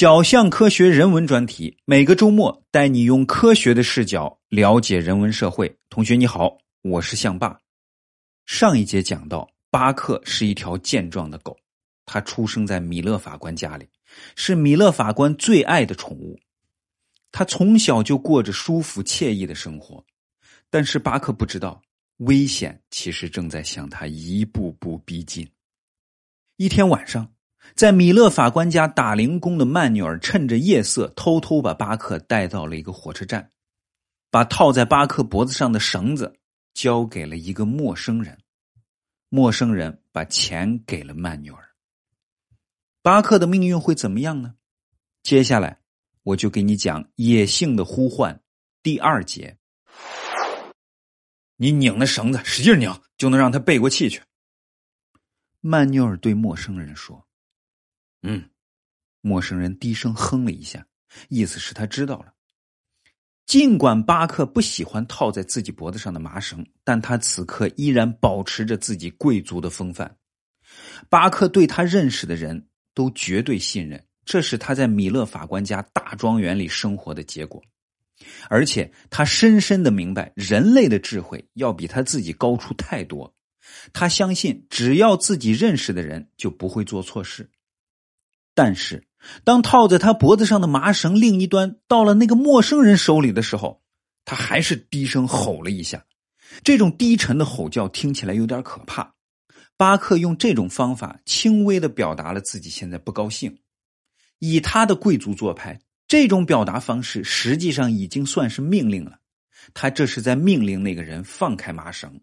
小象科学人文专题，每个周末带你用科学的视角了解人文社会。同学你好，我是象爸。上一节讲到，巴克是一条健壮的狗，他出生在米勒法官家里，是米勒法官最爱的宠物。他从小就过着舒服惬意的生活，但是巴克不知道，危险其实正在向他一步步逼近。一天晚上。在米勒法官家打零工的曼纽尔趁着夜色，偷偷把巴克带到了一个火车站，把套在巴克脖子上的绳子交给了一个陌生人。陌生人把钱给了曼纽尔。巴克的命运会怎么样呢？接下来我就给你讲《野性的呼唤》第二节。你拧那绳子，使劲拧，就能让他背过气去。曼纽尔对陌生人说。嗯，陌生人低声哼了一下，意思是他知道了。尽管巴克不喜欢套在自己脖子上的麻绳，但他此刻依然保持着自己贵族的风范。巴克对他认识的人都绝对信任，这是他在米勒法官家大庄园里生活的结果。而且他深深的明白，人类的智慧要比他自己高出太多。他相信，只要自己认识的人，就不会做错事。但是，当套在他脖子上的麻绳另一端到了那个陌生人手里的时候，他还是低声吼了一下。这种低沉的吼叫听起来有点可怕。巴克用这种方法轻微的表达了自己现在不高兴。以他的贵族做派，这种表达方式实际上已经算是命令了。他这是在命令那个人放开麻绳。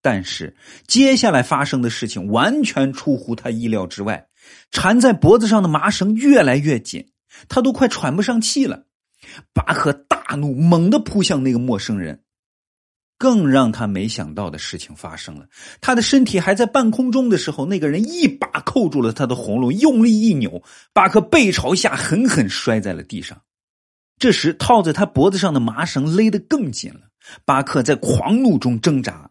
但是接下来发生的事情完全出乎他意料之外。缠在脖子上的麻绳越来越紧，他都快喘不上气了。巴克大怒，猛地扑向那个陌生人。更让他没想到的事情发生了：他的身体还在半空中的时候，那个人一把扣住了他的喉咙，用力一扭，巴克背朝下狠狠摔在了地上。这时，套在他脖子上的麻绳勒得更紧了。巴克在狂怒中挣扎，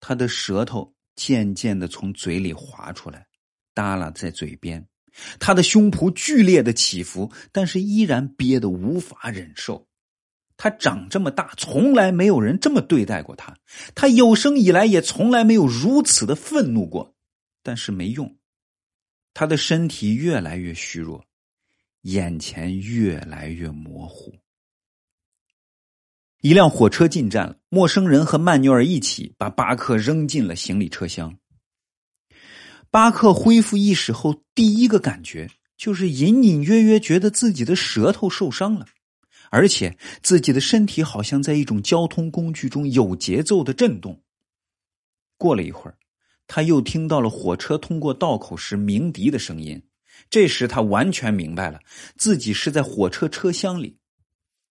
他的舌头渐渐的从嘴里滑出来。耷拉在嘴边，他的胸脯剧烈的起伏，但是依然憋得无法忍受。他长这么大，从来没有人这么对待过他。他有生以来也从来没有如此的愤怒过，但是没用。他的身体越来越虚弱，眼前越来越模糊。一辆火车进站了，陌生人和曼纽尔一起把巴克扔进了行李车厢。巴克恢复意识后，第一个感觉就是隐隐约约觉得自己的舌头受伤了，而且自己的身体好像在一种交通工具中有节奏的震动。过了一会儿，他又听到了火车通过道口时鸣笛的声音。这时他完全明白了，自己是在火车车厢里。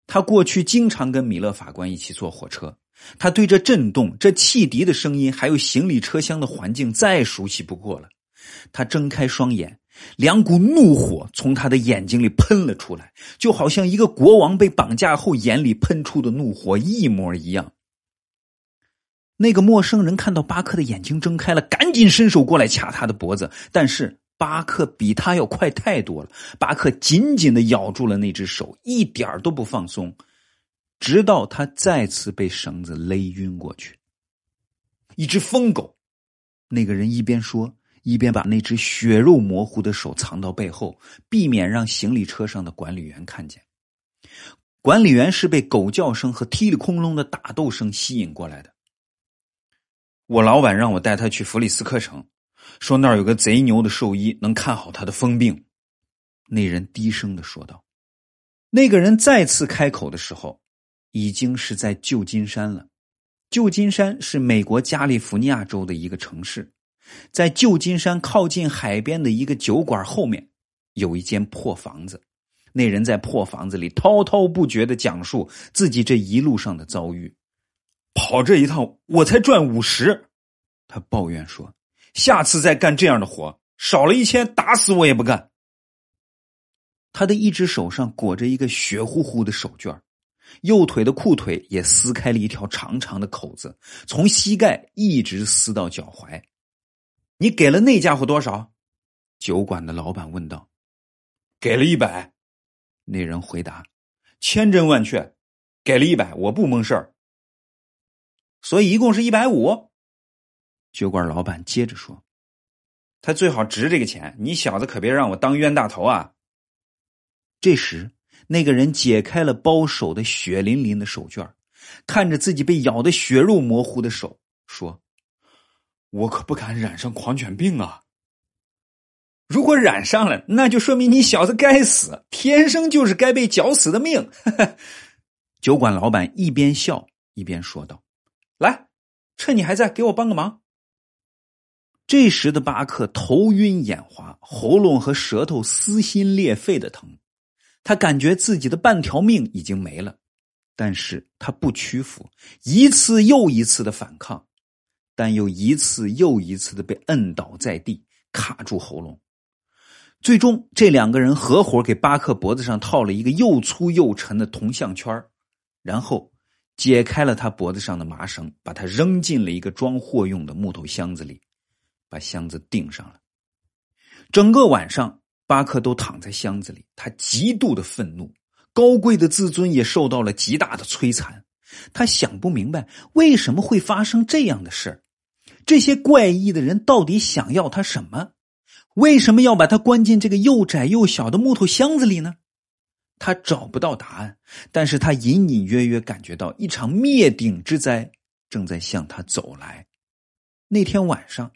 他过去经常跟米勒法官一起坐火车。他对这震动、这汽笛的声音，还有行李车厢的环境再熟悉不过了。他睁开双眼，两股怒火从他的眼睛里喷了出来，就好像一个国王被绑架后眼里喷出的怒火一模一样。那个陌生人看到巴克的眼睛睁开了，赶紧伸手过来掐他的脖子，但是巴克比他要快太多了。巴克紧紧的咬住了那只手，一点都不放松。直到他再次被绳子勒晕过去。一只疯狗，那个人一边说，一边把那只血肉模糊的手藏到背后，避免让行李车上的管理员看见。管理员是被狗叫声和踢里空隆的打斗声吸引过来的。我老板让我带他去弗里斯克城，说那儿有个贼牛的兽医，能看好他的疯病。那人低声的说道。那个人再次开口的时候。已经是在旧金山了。旧金山是美国加利福尼亚州的一个城市，在旧金山靠近海边的一个酒馆后面，有一间破房子。那人在破房子里滔滔不绝的讲述自己这一路上的遭遇。跑这一趟我才赚五十，他抱怨说：“下次再干这样的活，少了一千，打死我也不干。”他的一只手上裹着一个血乎乎的手绢右腿的裤腿也撕开了一条长长的口子，从膝盖一直撕到脚踝。你给了那家伙多少？酒馆的老板问道。给了一百。那人回答：“千真万确，给了一百，我不蒙事儿。所以一共是一百五。”酒馆老板接着说：“他最好值这个钱，你小子可别让我当冤大头啊！”这时，那个人解开了包手的血淋淋的手绢，看着自己被咬得血肉模糊的手，说：“我可不敢染上狂犬病啊！如果染上了，那就说明你小子该死，天生就是该被绞死的命。”酒馆老板一边笑一边说道：“来，趁你还在，给我帮个忙。”这时的巴克头晕眼花，喉咙和舌头撕心裂肺的疼，他感觉自己的半条命已经没了，但是他不屈服，一次又一次的反抗，但又一次又一次的被摁倒在地，卡住喉咙。最终，这两个人合伙给巴克脖子上套了一个又粗又沉的铜项圈然后解开了他脖子上的麻绳，把他扔进了一个装货用的木头箱子里。把箱子钉上了。整个晚上，巴克都躺在箱子里，他极度的愤怒，高贵的自尊也受到了极大的摧残。他想不明白为什么会发生这样的事这些怪异的人到底想要他什么？为什么要把他关进这个又窄又小的木头箱子里呢？他找不到答案，但是他隐隐约约感觉到一场灭顶之灾正在向他走来。那天晚上。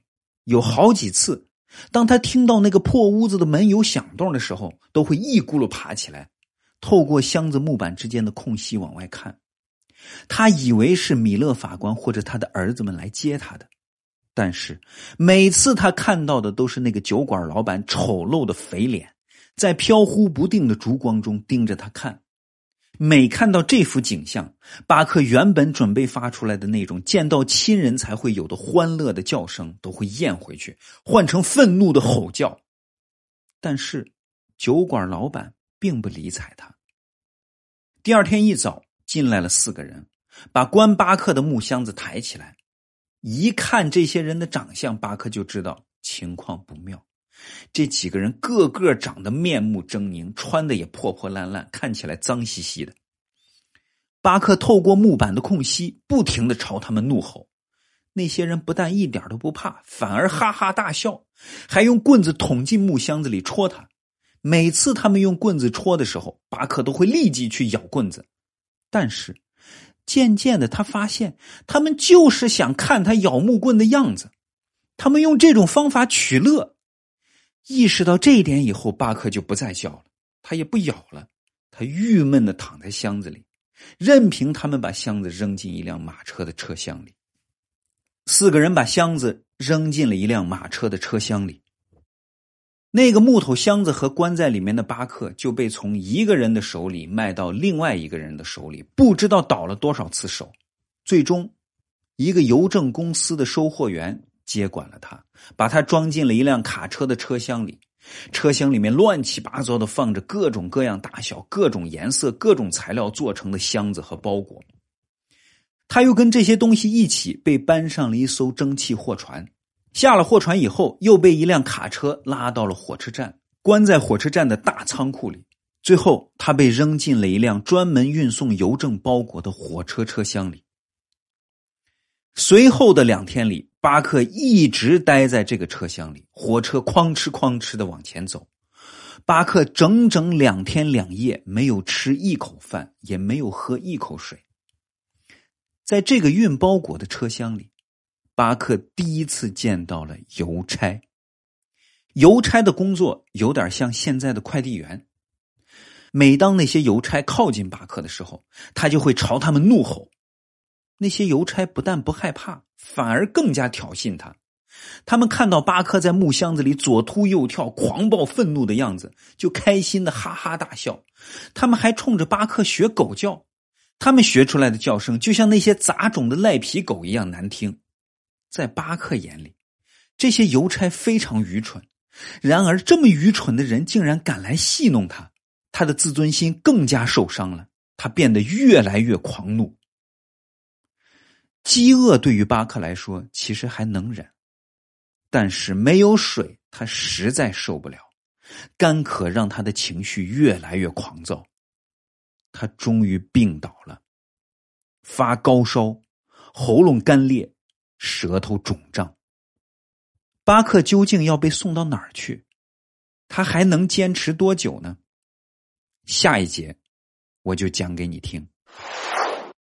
有好几次，当他听到那个破屋子的门有响动的时候，都会一咕噜爬起来，透过箱子木板之间的空隙往外看。他以为是米勒法官或者他的儿子们来接他的，但是每次他看到的都是那个酒馆老板丑陋的肥脸，在飘忽不定的烛光中盯着他看。每看到这幅景象，巴克原本准备发出来的那种见到亲人才会有的欢乐的叫声都会咽回去，换成愤怒的吼叫。但是，酒馆老板并不理睬他。第二天一早，进来了四个人，把关巴克的木箱子抬起来。一看这些人的长相，巴克就知道情况不妙。这几个人个个长得面目狰狞，穿的也破破烂烂，看起来脏兮兮的。巴克透过木板的空隙，不停的朝他们怒吼。那些人不但一点都不怕，反而哈哈大笑，还用棍子捅进木箱子里戳他。每次他们用棍子戳的时候，巴克都会立即去咬棍子。但是渐渐的，他发现他们就是想看他咬木棍的样子，他们用这种方法取乐。意识到这一点以后，巴克就不再叫了，他也不咬了，他郁闷的躺在箱子里，任凭他们把箱子扔进一辆马车的车厢里。四个人把箱子扔进了一辆马车的车厢里，那个木头箱子和关在里面的巴克就被从一个人的手里卖到另外一个人的手里，不知道倒了多少次手，最终，一个邮政公司的收货员。接管了他，把他装进了一辆卡车的车厢里。车厢里面乱七八糟的放着各种各样大小、各种颜色、各种材料做成的箱子和包裹。他又跟这些东西一起被搬上了一艘蒸汽货船。下了货船以后，又被一辆卡车拉到了火车站，关在火车站的大仓库里。最后，他被扔进了一辆专门运送邮政包裹的火车车厢里。随后的两天里，巴克一直待在这个车厢里，火车哐哧哐哧的往前走。巴克整整两天两夜没有吃一口饭，也没有喝一口水。在这个运包裹的车厢里，巴克第一次见到了邮差。邮差的工作有点像现在的快递员。每当那些邮差靠近巴克的时候，他就会朝他们怒吼。那些邮差不但不害怕，反而更加挑衅他。他们看到巴克在木箱子里左突右跳、狂暴愤怒的样子，就开心的哈哈大笑。他们还冲着巴克学狗叫，他们学出来的叫声就像那些杂种的赖皮狗一样难听。在巴克眼里，这些邮差非常愚蠢。然而，这么愚蠢的人竟然敢来戏弄他，他的自尊心更加受伤了。他变得越来越狂怒。饥饿对于巴克来说其实还能忍，但是没有水他实在受不了。干渴让他的情绪越来越狂躁。他终于病倒了，发高烧，喉咙干裂，舌头肿胀。巴克究竟要被送到哪儿去？他还能坚持多久呢？下一节我就讲给你听。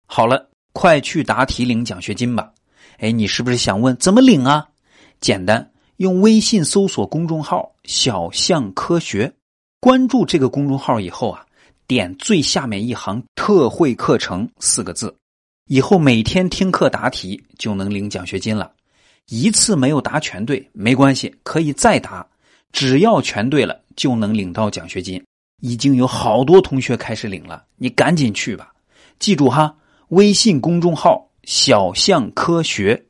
好了，快去答题领奖学金吧！哎，你是不是想问怎么领啊？简单，用微信搜索公众号“小象科学”，关注这个公众号以后啊，点最下面一行“特惠课程”四个字，以后每天听课答题就能领奖学金了。一次没有答全对没关系，可以再答，只要全对了就能领到奖学金。已经有好多同学开始领了，你赶紧去吧！记住哈，微信公众号“小象科学”。